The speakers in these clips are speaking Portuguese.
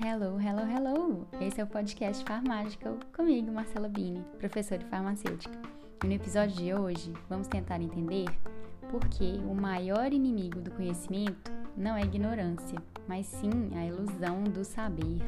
Hello, hello, hello! Esse é o podcast Farmágica comigo, Marcela Bini, professora de farmacêutica. E no episódio de hoje, vamos tentar entender por que o maior inimigo do conhecimento não é a ignorância, mas sim a ilusão do saber.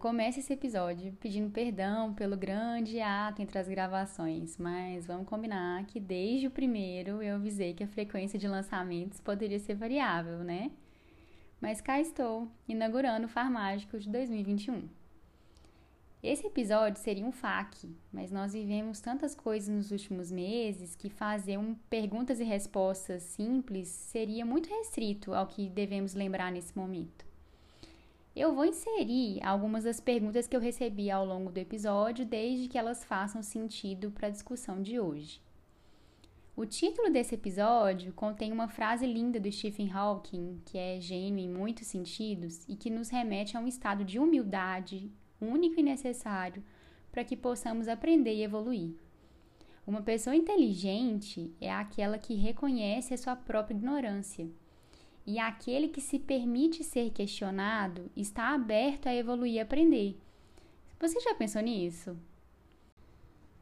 Começo esse episódio pedindo perdão pelo grande ato entre as gravações, mas vamos combinar que desde o primeiro eu avisei que a frequência de lançamentos poderia ser variável, né? Mas cá estou, inaugurando o Farmágico de 2021. Esse episódio seria um FAQ, mas nós vivemos tantas coisas nos últimos meses que fazer um perguntas e respostas simples seria muito restrito ao que devemos lembrar nesse momento. Eu vou inserir algumas das perguntas que eu recebi ao longo do episódio, desde que elas façam sentido para a discussão de hoje. O título desse episódio contém uma frase linda do Stephen Hawking, que é gênio em muitos sentidos e que nos remete a um estado de humildade único e necessário para que possamos aprender e evoluir. Uma pessoa inteligente é aquela que reconhece a sua própria ignorância e aquele que se permite ser questionado está aberto a evoluir e aprender. Você já pensou nisso?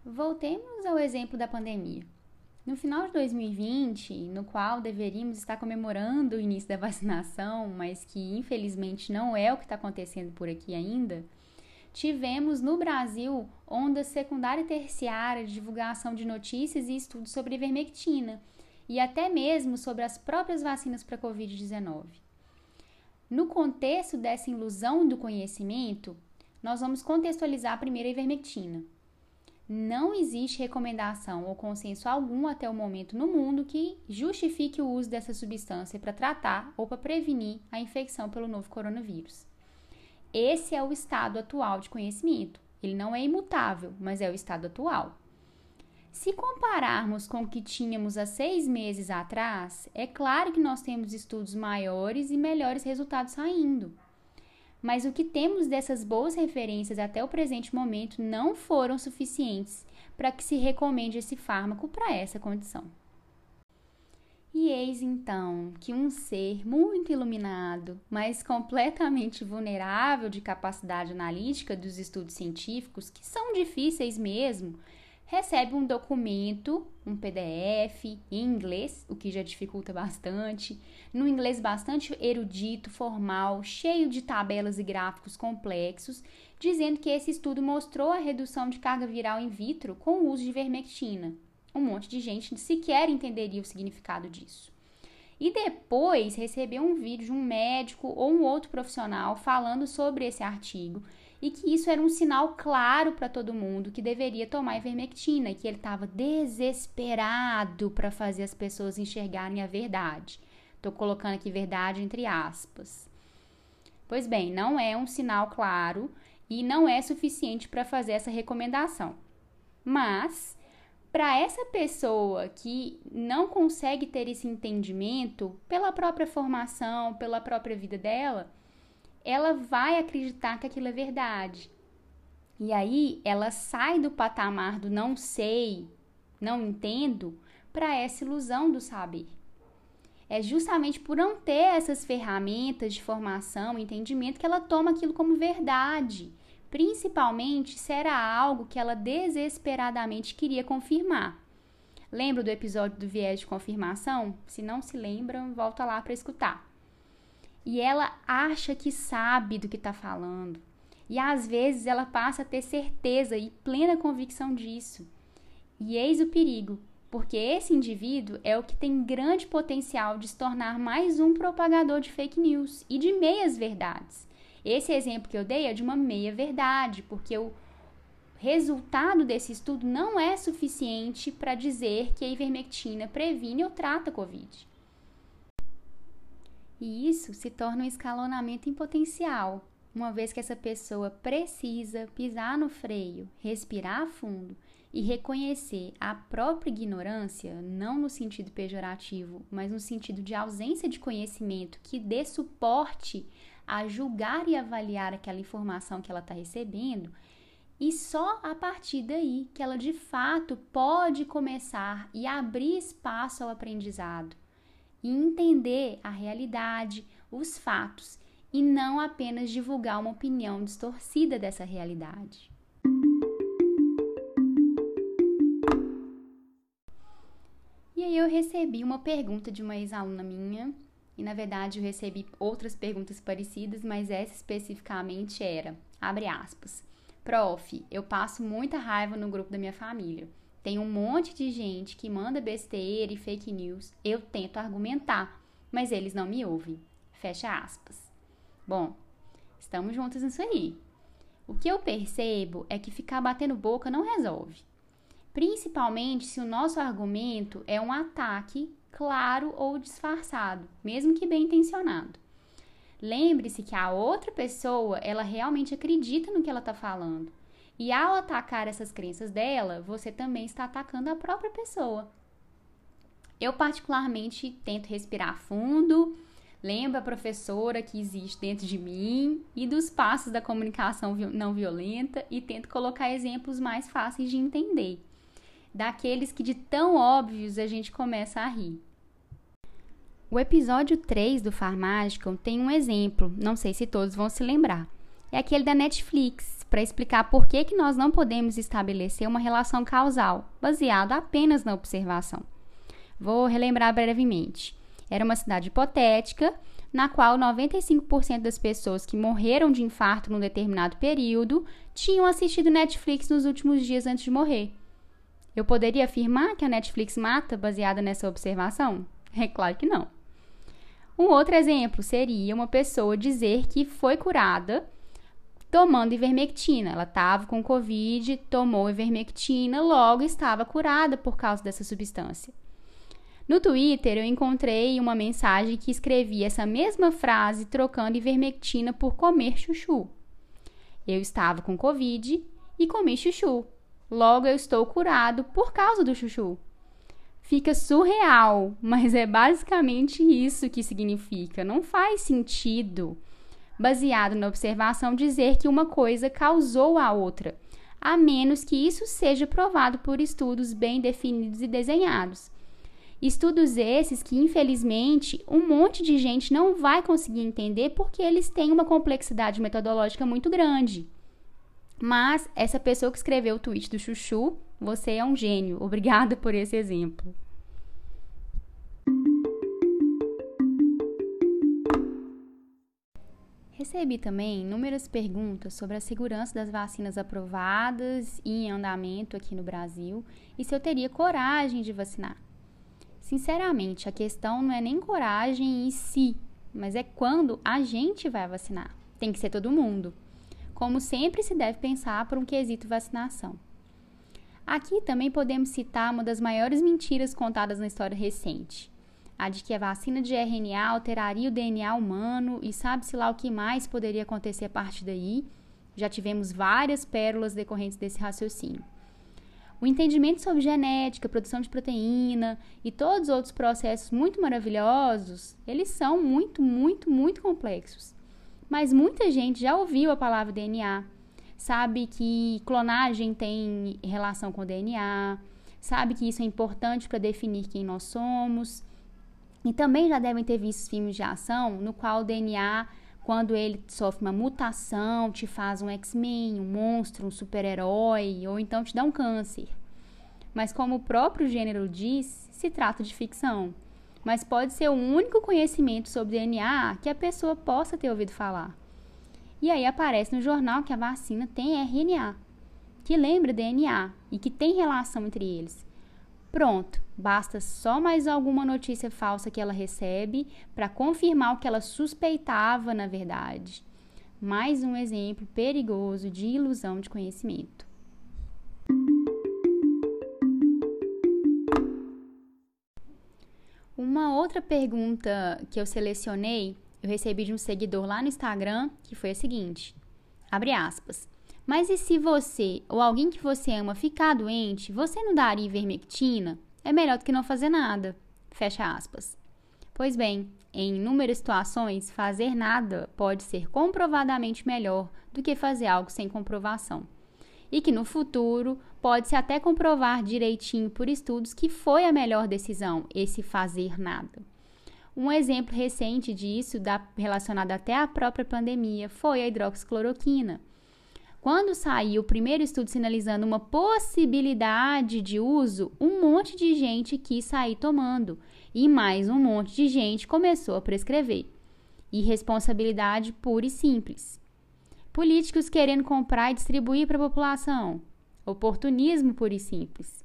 Voltemos ao exemplo da pandemia. No final de 2020, no qual deveríamos estar comemorando o início da vacinação, mas que infelizmente não é o que está acontecendo por aqui ainda, tivemos no Brasil onda secundária e terciária de divulgação de notícias e estudos sobre ivermectina e até mesmo sobre as próprias vacinas para Covid-19. No contexto dessa ilusão do conhecimento, nós vamos contextualizar a ivermectina. Não existe recomendação ou consenso algum até o momento no mundo que justifique o uso dessa substância para tratar ou para prevenir a infecção pelo novo coronavírus. Esse é o estado atual de conhecimento. Ele não é imutável, mas é o estado atual. Se compararmos com o que tínhamos há seis meses atrás, é claro que nós temos estudos maiores e melhores resultados saindo. Mas o que temos dessas boas referências até o presente momento não foram suficientes para que se recomende esse fármaco para essa condição. E eis então que um ser muito iluminado, mas completamente vulnerável de capacidade analítica dos estudos científicos, que são difíceis mesmo, recebe um documento, um PDF em inglês, o que já dificulta bastante, no inglês bastante erudito, formal, cheio de tabelas e gráficos complexos, dizendo que esse estudo mostrou a redução de carga viral in vitro com o uso de vermectina. Um monte de gente sequer entenderia o significado disso. E depois recebeu um vídeo de um médico ou um outro profissional falando sobre esse artigo e que isso era um sinal claro para todo mundo que deveria tomar ivermectina e que ele estava desesperado para fazer as pessoas enxergarem a verdade. Estou colocando aqui verdade entre aspas. Pois bem, não é um sinal claro e não é suficiente para fazer essa recomendação. Mas para essa pessoa que não consegue ter esse entendimento pela própria formação, pela própria vida dela, ela vai acreditar que aquilo é verdade. E aí ela sai do patamar do não sei, não entendo, para essa ilusão do saber. É justamente por não ter essas ferramentas de formação entendimento que ela toma aquilo como verdade, principalmente se era algo que ela desesperadamente queria confirmar. Lembra do episódio do viés de confirmação? Se não se lembram, volta lá para escutar e ela acha que sabe do que está falando. E às vezes ela passa a ter certeza e plena convicção disso. E eis o perigo, porque esse indivíduo é o que tem grande potencial de se tornar mais um propagador de fake news e de meias verdades. Esse exemplo que eu dei é de uma meia verdade, porque o resultado desse estudo não é suficiente para dizer que a ivermectina previne ou trata a Covid. E isso se torna um escalonamento em potencial, uma vez que essa pessoa precisa pisar no freio, respirar fundo e reconhecer a própria ignorância, não no sentido pejorativo, mas no sentido de ausência de conhecimento que dê suporte a julgar e avaliar aquela informação que ela está recebendo, E só a partir daí que ela de fato pode começar e abrir espaço ao aprendizado e entender a realidade, os fatos e não apenas divulgar uma opinião distorcida dessa realidade. E aí eu recebi uma pergunta de uma ex-aluna minha, e na verdade eu recebi outras perguntas parecidas, mas essa especificamente era, abre aspas, Prof, eu passo muita raiva no grupo da minha família. Tem um monte de gente que manda besteira e fake news. Eu tento argumentar, mas eles não me ouvem. Fecha aspas. Bom, estamos juntos nisso aí. O que eu percebo é que ficar batendo boca não resolve. Principalmente se o nosso argumento é um ataque claro ou disfarçado, mesmo que bem intencionado. Lembre-se que a outra pessoa, ela realmente acredita no que ela está falando. E ao atacar essas crenças dela, você também está atacando a própria pessoa. Eu, particularmente, tento respirar fundo Lembra a professora que existe dentro de mim e dos passos da comunicação não violenta e tento colocar exemplos mais fáceis de entender, daqueles que de tão óbvios a gente começa a rir. O episódio 3 do Farmágica tem um exemplo, não sei se todos vão se lembrar. É aquele da Netflix, para explicar por que, que nós não podemos estabelecer uma relação causal, baseada apenas na observação. Vou relembrar brevemente. Era uma cidade hipotética, na qual 95% das pessoas que morreram de infarto num determinado período tinham assistido Netflix nos últimos dias antes de morrer. Eu poderia afirmar que a Netflix mata baseada nessa observação? É claro que não. Um outro exemplo seria uma pessoa dizer que foi curada tomando ivermectina. Ela estava com Covid, tomou ivermectina, logo estava curada por causa dessa substância. No Twitter, eu encontrei uma mensagem que escrevia essa mesma frase trocando ivermectina por comer chuchu. Eu estava com Covid e comi chuchu. Logo, eu estou curado por causa do chuchu. Fica surreal, mas é basicamente isso que significa. Não faz sentido, baseado na observação, dizer que uma coisa causou a outra, a menos que isso seja provado por estudos bem definidos e desenhados. Estudos esses que, infelizmente, um monte de gente não vai conseguir entender porque eles têm uma complexidade metodológica muito grande. Mas essa pessoa que escreveu o tweet do Chuchu, você é um gênio. Obrigada por esse exemplo. Recebi também inúmeras perguntas sobre a segurança das vacinas aprovadas e em andamento aqui no Brasil e se eu teria coragem de vacinar. Sinceramente, a questão não é nem coragem em si, mas é quando a gente vai vacinar. Tem que ser todo mundo. Como sempre se deve pensar por um quesito vacinação. Aqui também podemos citar uma das maiores mentiras contadas na história recente. A de que a vacina de RNA alteraria o DNA humano e sabe-se lá o que mais poderia acontecer a partir daí. Já tivemos várias pérolas decorrentes desse raciocínio. O entendimento sobre genética, produção de proteína e todos os outros processos muito maravilhosos, eles são muito, muito, muito complexos. Mas muita gente já ouviu a palavra DNA, sabe que clonagem tem relação com DNA, sabe que isso é importante para definir quem nós somos. E também já devem ter visto filmes de ação no qual o DNA, quando ele sofre uma mutação, te faz um X-Men, um monstro, um super-herói, ou então te dá um câncer mas como o próprio gênero diz, se trata de ficção. Mas pode ser o único conhecimento sobre DNA que a pessoa possa ter ouvido falar. E aí aparece no jornal que a vacina tem RNA, que lembra DNA e que tem relação entre eles. Pronto, basta só mais alguma notícia falsa que ela recebe para confirmar o que ela suspeitava na verdade. Mais um exemplo perigoso de ilusão de conhecimento. Outra pergunta que eu selecionei, eu recebi de um seguidor lá no Instagram, que foi a seguinte: abre aspas. Mas e se você ou alguém que você ama ficar doente, você não daria ivermectina? É melhor do que não fazer nada. Fecha aspas. Pois bem, em inúmeras situações, fazer nada pode ser comprovadamente melhor do que fazer algo sem comprovação. E que no futuro pode-se até comprovar direitinho por estudos que foi a melhor decisão esse fazer nada. Um exemplo recente disso, da, relacionado até à própria pandemia, foi a hidroxicloroquina. Quando saiu o primeiro estudo sinalizando uma possibilidade de uso, um monte de gente quis sair tomando e mais um monte de gente começou a prescrever. Irresponsabilidade pura e simples. Políticos querendo comprar e distribuir para a população. Oportunismo puro e simples.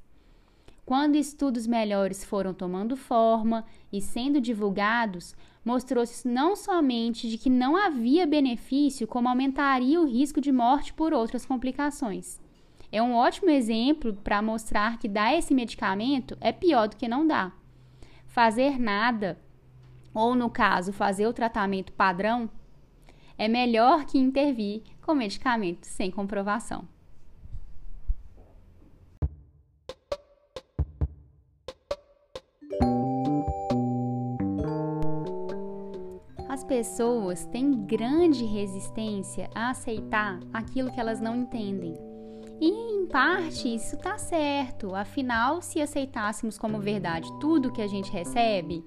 Quando estudos melhores foram tomando forma e sendo divulgados, mostrou-se não somente de que não havia benefício, como aumentaria o risco de morte por outras complicações. É um ótimo exemplo para mostrar que dar esse medicamento é pior do que não dar. Fazer nada, ou no caso, fazer o tratamento padrão, é melhor que intervir com medicamentos sem comprovação. As pessoas têm grande resistência a aceitar aquilo que elas não entendem. E em parte isso está certo, afinal, se aceitássemos como verdade tudo que a gente recebe,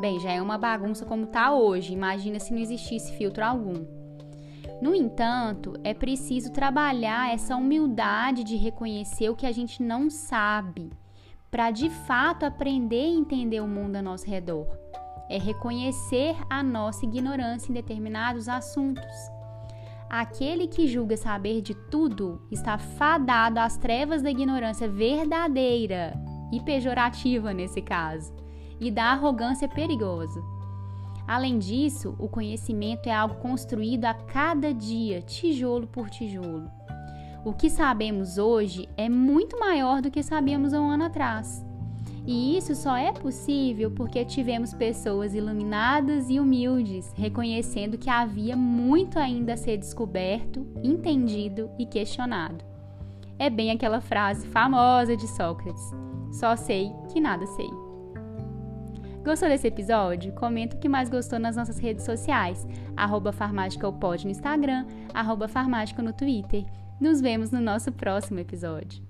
bem, já é uma bagunça como está hoje, imagina se não existisse filtro algum. No entanto, é preciso trabalhar essa humildade de reconhecer o que a gente não sabe, para de fato aprender e entender o mundo ao nosso redor. É reconhecer a nossa ignorância em determinados assuntos Aquele que julga saber de tudo está fadado às trevas da ignorância verdadeira e pejorativa nesse caso, e da arrogância perigosa. Além disso, o conhecimento é algo construído a cada dia, tijolo por tijolo. O que sabemos hoje é muito maior do que sabíamos um ano atrás. E isso só é possível porque tivemos pessoas iluminadas e humildes, reconhecendo que havia muito ainda a ser descoberto, entendido e questionado. É bem aquela frase famosa de Sócrates: só sei que nada sei. Gostou desse episódio? Comenta o que mais gostou nas nossas redes sociais, arroba no Instagram, arroba no Twitter. Nos vemos no nosso próximo episódio.